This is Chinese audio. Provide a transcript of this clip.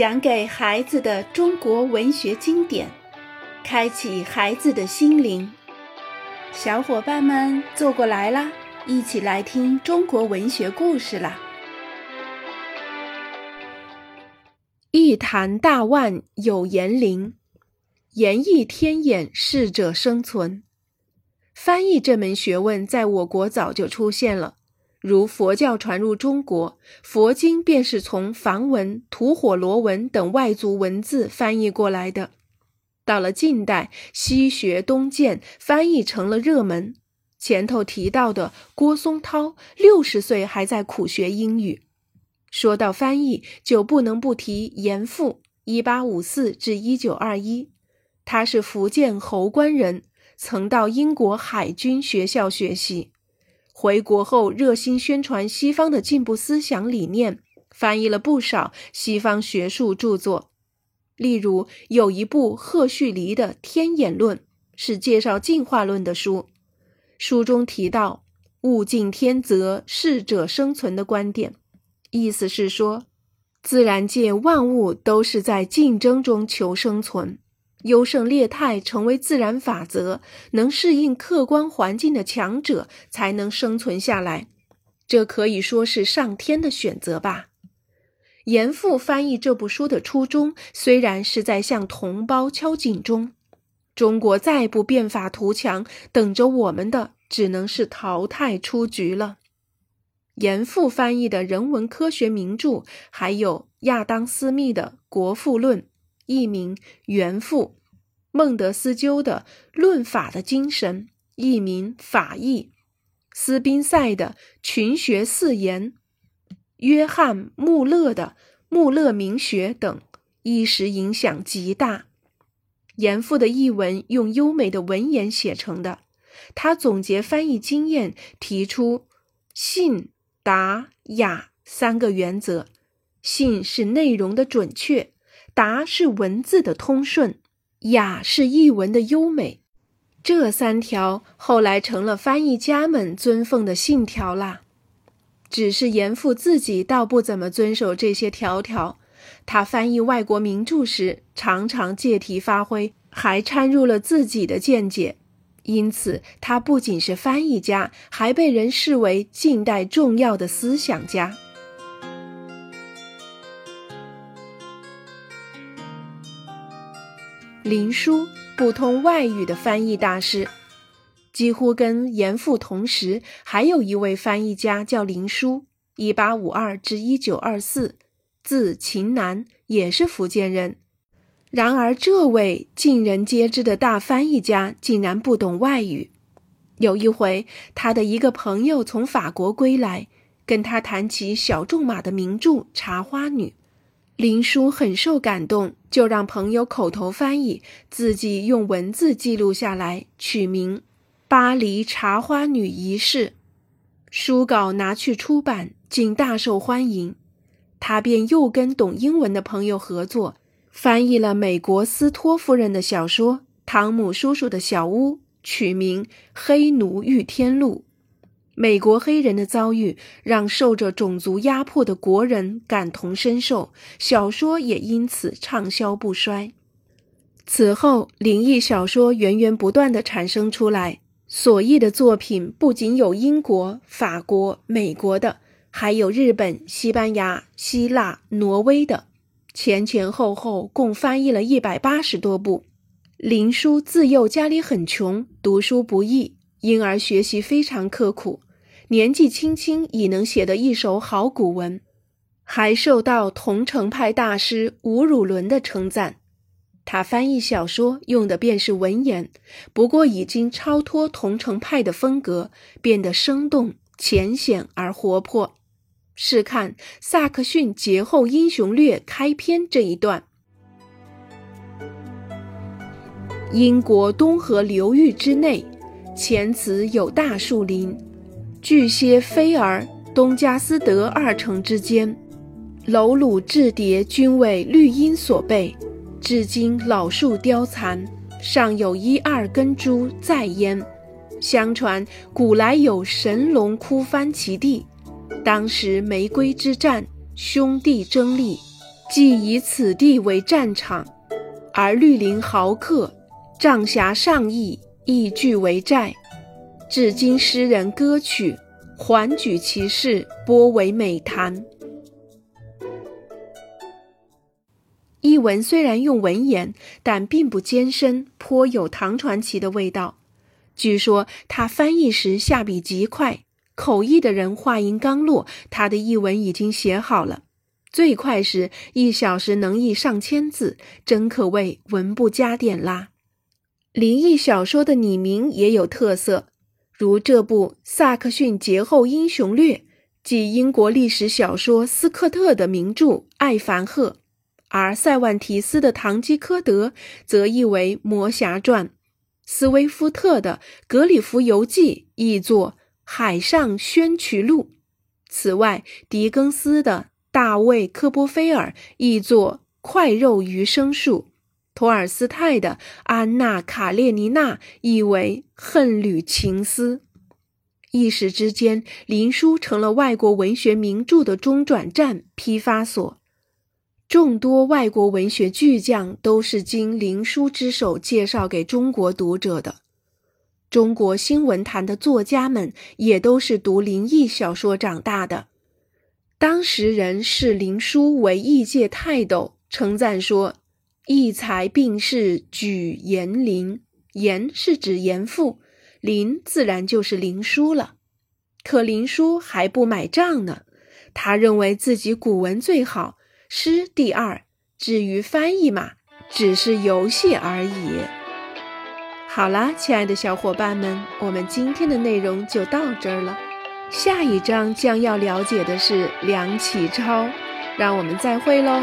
讲给孩子的中国文学经典，开启孩子的心灵。小伙伴们坐过来啦，一起来听中国文学故事啦！一坛大万有言灵，言义天眼，适者生存。翻译这门学问在我国早就出现了。如佛教传入中国，佛经便是从梵文、吐火罗文等外族文字翻译过来的。到了近代，西学东渐，翻译成了热门。前头提到的郭松涛，六十岁还在苦学英语。说到翻译，就不能不提严复（一八五四至一九二一）。他是福建侯官人，曾到英国海军学校学习。回国后，热心宣传西方的进步思想理念，翻译了不少西方学术著作。例如，有一部赫胥黎的《天演论》，是介绍进化论的书。书中提到“物竞天择，适者生存”的观点，意思是说，自然界万物都是在竞争中求生存。优胜劣汰成为自然法则，能适应客观环境的强者才能生存下来。这可以说是上天的选择吧。严复翻译这部书的初衷，虽然是在向同胞敲警钟：中国再不变法图强，等着我们的只能是淘汰出局了。严复翻译的人文科学名著，还有亚当·斯密的《国富论》。译名原父，孟德斯鸠的《论法的精神》，译名法义，斯宾塞的《群学四言》，约翰穆勒的《穆勒名学》等，一时影响极大。严复的译文用优美的文言写成的，他总结翻译经验，提出信、达、雅三个原则。信是内容的准确。达是文字的通顺，雅是译文的优美，这三条后来成了翻译家们尊奉的信条啦。只是严复自己倒不怎么遵守这些条条，他翻译外国名著时常常借题发挥，还掺入了自己的见解，因此他不仅是翻译家，还被人视为近代重要的思想家。林纾不通外语的翻译大师，几乎跟严复同时，还有一位翻译家叫林纾，一八五二至一九二四，字秦南，也是福建人。然而，这位尽人皆知的大翻译家竟然不懂外语。有一回，他的一个朋友从法国归来，跟他谈起小仲马的名著《茶花女》。林叔很受感动，就让朋友口头翻译，自己用文字记录下来，取名《巴黎茶花女仪式》。书稿拿去出版，竟大受欢迎。他便又跟懂英文的朋友合作，翻译了美国斯托夫人的小说《汤姆叔叔的小屋》，取名《黑奴遇天路》。美国黑人的遭遇让受着种族压迫的国人感同身受，小说也因此畅销不衰。此后，灵异小说源源不断地产生出来，所译的作品不仅有英国、法国、美国的，还有日本、西班牙、希腊、挪威的，前前后后共翻译了一百八十多部。林纾自幼家里很穷，读书不易，因而学习非常刻苦。年纪轻轻已能写得一手好古文，还受到桐城派大师吴汝伦的称赞。他翻译小说用的便是文言，不过已经超脱桐城派的风格，变得生动浅显而活泼。试看萨克逊劫后英雄略开篇这一段：英国东河流域之内，前此有大树林。巨蟹菲儿、东加斯德二城之间，楼橹雉叠，均为绿荫所备。至今老树凋残，尚有一二根株在焉。相传古来有神龙哭翻其地，当时玫瑰之战，兄弟争利，即以此地为战场，而绿林豪客、帐侠上义亦俱为寨。至今诗人歌曲，环举其事，播为美谈。译文虽然用文言，但并不艰深，颇有唐传奇的味道。据说他翻译时下笔极快，口译的人话音刚落，他的译文已经写好了。最快时一小时能译上千字，真可谓文不加点啦。灵异小说的拟名也有特色，如这部《萨克逊劫后英雄略》，即英国历史小说斯科特的名著《艾凡赫》。而塞万提斯的《堂吉诃德》则译为《魔侠传》，斯威夫特的《格里夫游记》译作《海上宣渠录》。此外，狄更斯的《大卫·科波菲尔》译作《快肉余生术》，托尔斯泰的《安娜·卡列尼娜》译为《恨侣情思》。一时之间，林书成了外国文学名著的中转站、批发所。众多外国文学巨匠都是经林书之手介绍给中国读者的，中国新文坛的作家们也都是读灵异小说长大的。当时人视林书为异界泰斗，称赞说：“异才并世举严林，严是指严复，林自然就是林书了。”可林书还不买账呢，他认为自己古文最好。诗第二，至于翻译嘛，只是游戏而已。好啦，亲爱的小伙伴们，我们今天的内容就到这儿了。下一章将要了解的是梁启超，让我们再会喽。